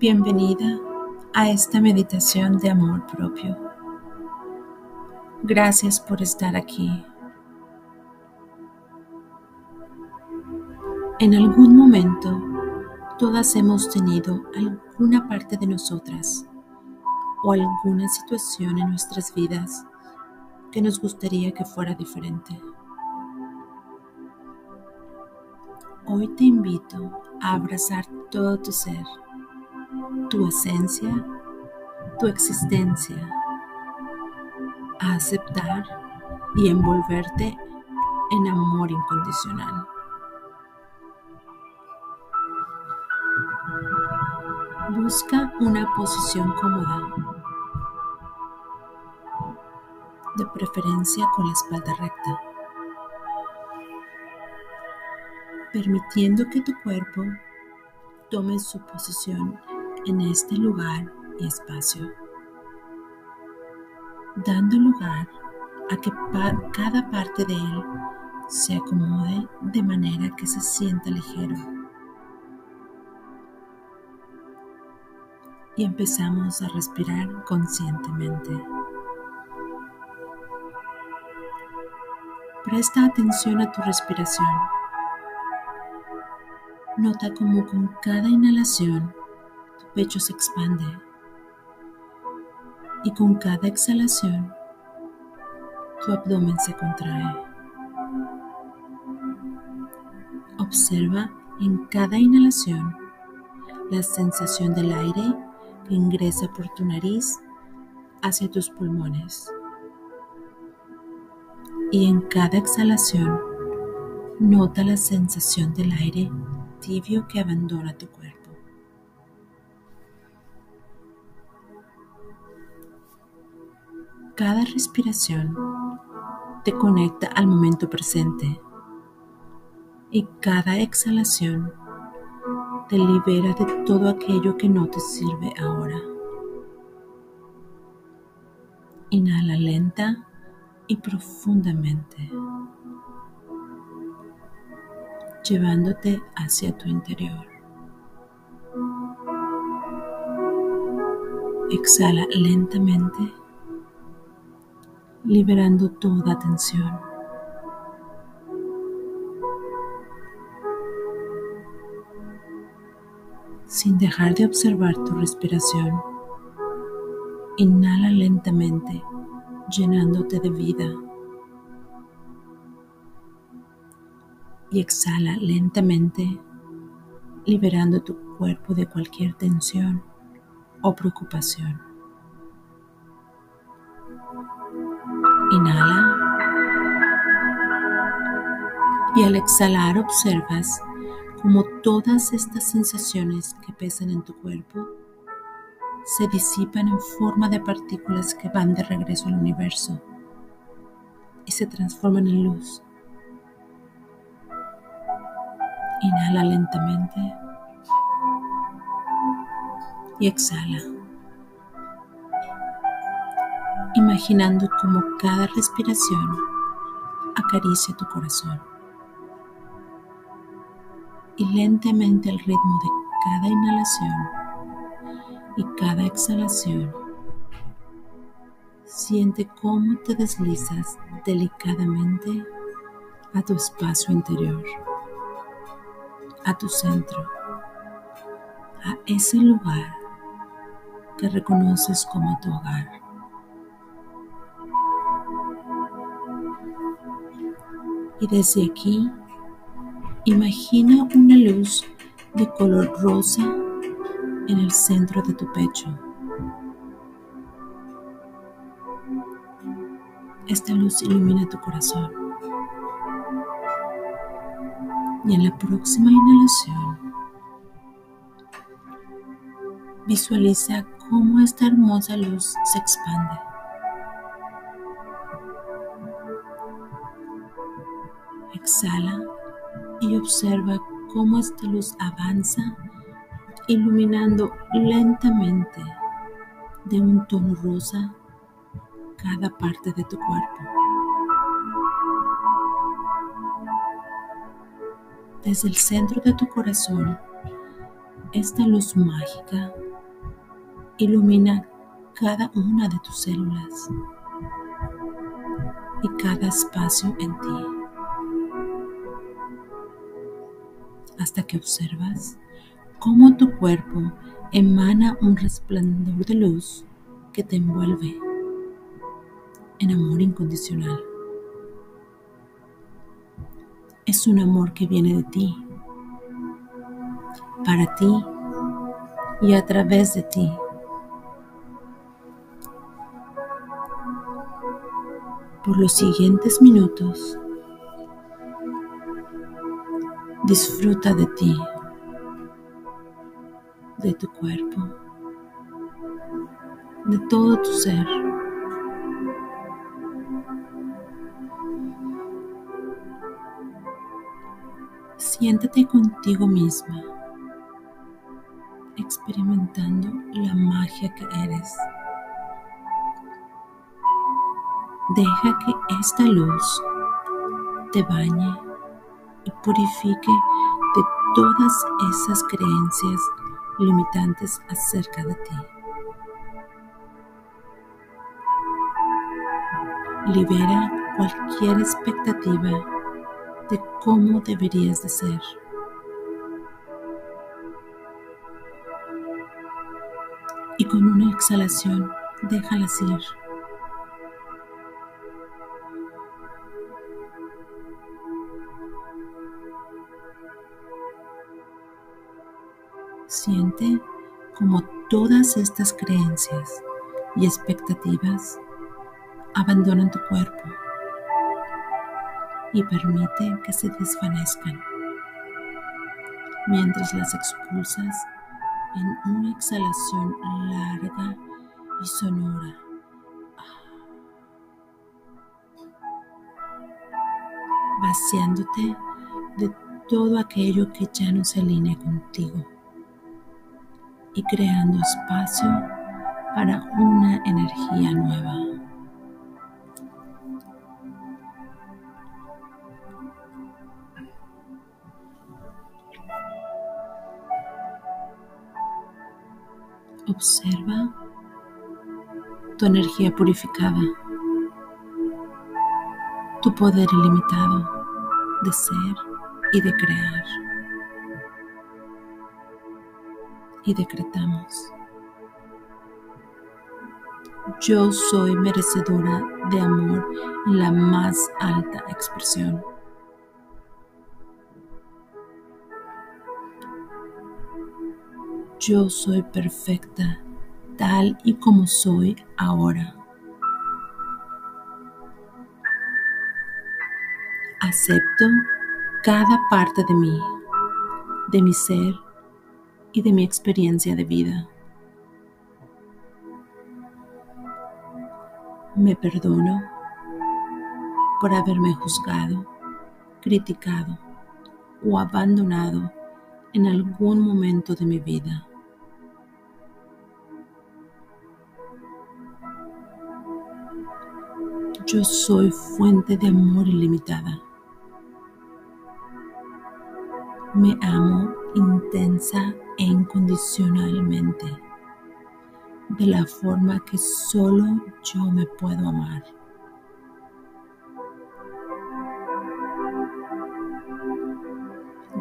Bienvenida a esta meditación de amor propio. Gracias por estar aquí. En algún momento, todas hemos tenido alguna parte de nosotras o alguna situación en nuestras vidas que nos gustaría que fuera diferente. Hoy te invito a abrazar todo tu ser tu esencia, tu existencia, a aceptar y envolverte en amor incondicional. Busca una posición cómoda, de preferencia con la espalda recta, permitiendo que tu cuerpo tome su posición en este lugar y espacio, dando lugar a que cada parte de él se acomode de manera que se sienta ligero. Y empezamos a respirar conscientemente. Presta atención a tu respiración. Nota cómo con cada inhalación pecho se expande y con cada exhalación tu abdomen se contrae. Observa en cada inhalación la sensación del aire que ingresa por tu nariz hacia tus pulmones. Y en cada exhalación nota la sensación del aire tibio que abandona tu cuerpo. Cada respiración te conecta al momento presente y cada exhalación te libera de todo aquello que no te sirve ahora. Inhala lenta y profundamente, llevándote hacia tu interior. Exhala lentamente liberando toda tensión. Sin dejar de observar tu respiración, inhala lentamente, llenándote de vida. Y exhala lentamente, liberando tu cuerpo de cualquier tensión o preocupación. Inhala. Y al exhalar observas como todas estas sensaciones que pesan en tu cuerpo se disipan en forma de partículas que van de regreso al universo y se transforman en luz. Inhala lentamente y exhala imaginando como cada respiración acaricia tu corazón. Y lentamente al ritmo de cada inhalación y cada exhalación, siente cómo te deslizas delicadamente a tu espacio interior, a tu centro, a ese lugar que reconoces como tu hogar. Y desde aquí imagina una luz de color rosa en el centro de tu pecho. Esta luz ilumina tu corazón. Y en la próxima inhalación, visualiza cómo esta hermosa luz se expande. Exhala y observa cómo esta luz avanza iluminando lentamente de un tono rosa cada parte de tu cuerpo. Desde el centro de tu corazón, esta luz mágica ilumina cada una de tus células y cada espacio en ti, hasta que observas cómo tu cuerpo emana un resplandor de luz que te envuelve en amor incondicional. Es un amor que viene de ti, para ti y a través de ti. Por los siguientes minutos, disfruta de ti, de tu cuerpo, de todo tu ser. Siéntate contigo misma, experimentando la magia que eres. Deja que esta luz te bañe purifique de todas esas creencias limitantes acerca de ti. Libera cualquier expectativa de cómo deberías de ser. Y con una exhalación, déjalas ir. Siente como todas estas creencias y expectativas abandonan tu cuerpo y permite que se desvanezcan mientras las expulsas en una exhalación larga y sonora. vaciándote de todo aquello que ya no se alinea contigo y creando espacio para una energía nueva. Observa tu energía purificada, tu poder ilimitado de ser y de crear. Y decretamos. Yo soy merecedora de amor en la más alta expresión. Yo soy perfecta tal y como soy ahora. Acepto cada parte de mí, de mi ser y de mi experiencia de vida. Me perdono por haberme juzgado, criticado o abandonado en algún momento de mi vida. Yo soy fuente de amor ilimitada. Me amo intensa incondicionalmente, de la forma que solo yo me puedo amar.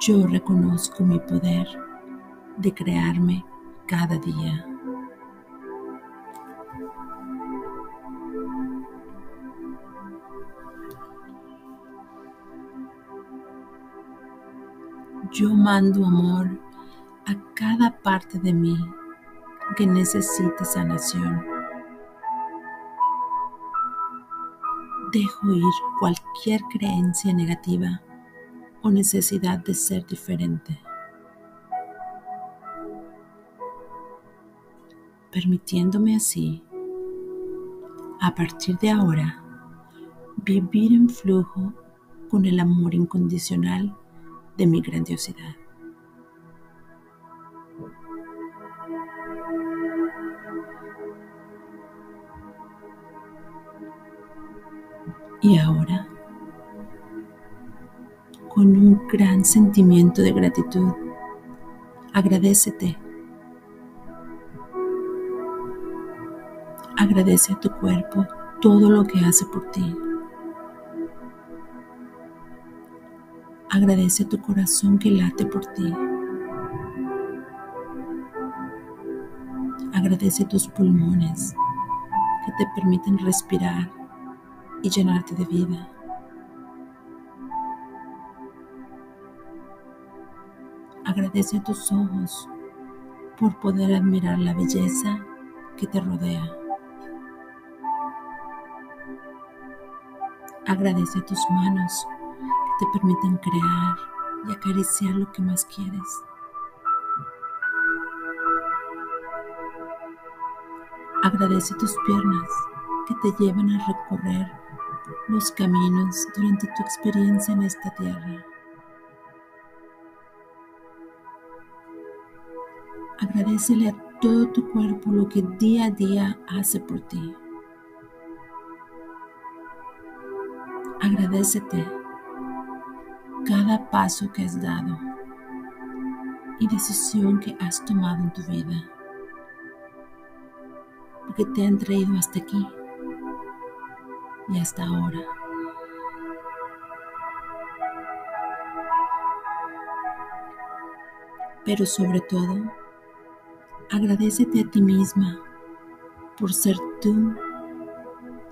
Yo reconozco mi poder de crearme cada día. Yo mando amor cada parte de mí que necesite sanación. Dejo ir cualquier creencia negativa o necesidad de ser diferente, permitiéndome así, a partir de ahora, vivir en flujo con el amor incondicional de mi grandiosidad. Y ahora, con un gran sentimiento de gratitud, agradecete Agradece a tu cuerpo todo lo que hace por ti. Agradece a tu corazón que late por ti. Agradece a tus pulmones que te permiten respirar y llenarte de vida. Agradece a tus ojos por poder admirar la belleza que te rodea. Agradece a tus manos que te permiten crear y acariciar lo que más quieres. Agradece tus piernas que te llevan a recorrer los caminos durante tu experiencia en esta tierra. Agradecele a todo tu cuerpo lo que día a día hace por ti. Agradecete cada paso que has dado y decisión que has tomado en tu vida, porque te han traído hasta aquí y hasta ahora. Pero sobre todo, Agradecete a ti misma por ser tú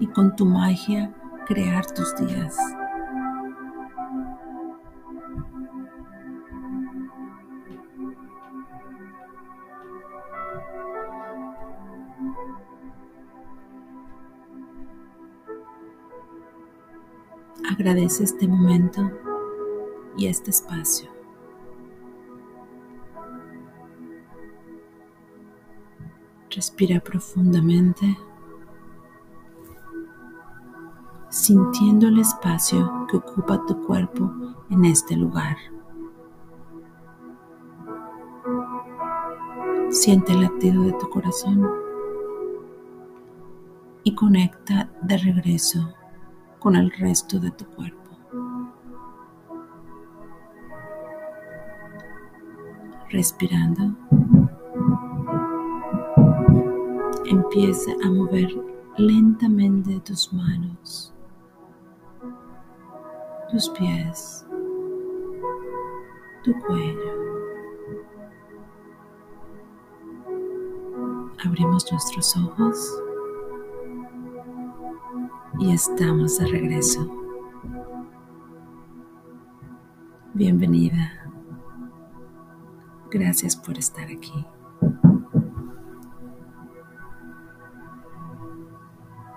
y con tu magia crear tus días. Agradece este momento y este espacio. Respira profundamente, sintiendo el espacio que ocupa tu cuerpo en este lugar. Siente el latido de tu corazón y conecta de regreso con el resto de tu cuerpo. Respirando. Empieza a mover lentamente tus manos, tus pies, tu cuello. Abrimos nuestros ojos y estamos de regreso. Bienvenida. Gracias por estar aquí.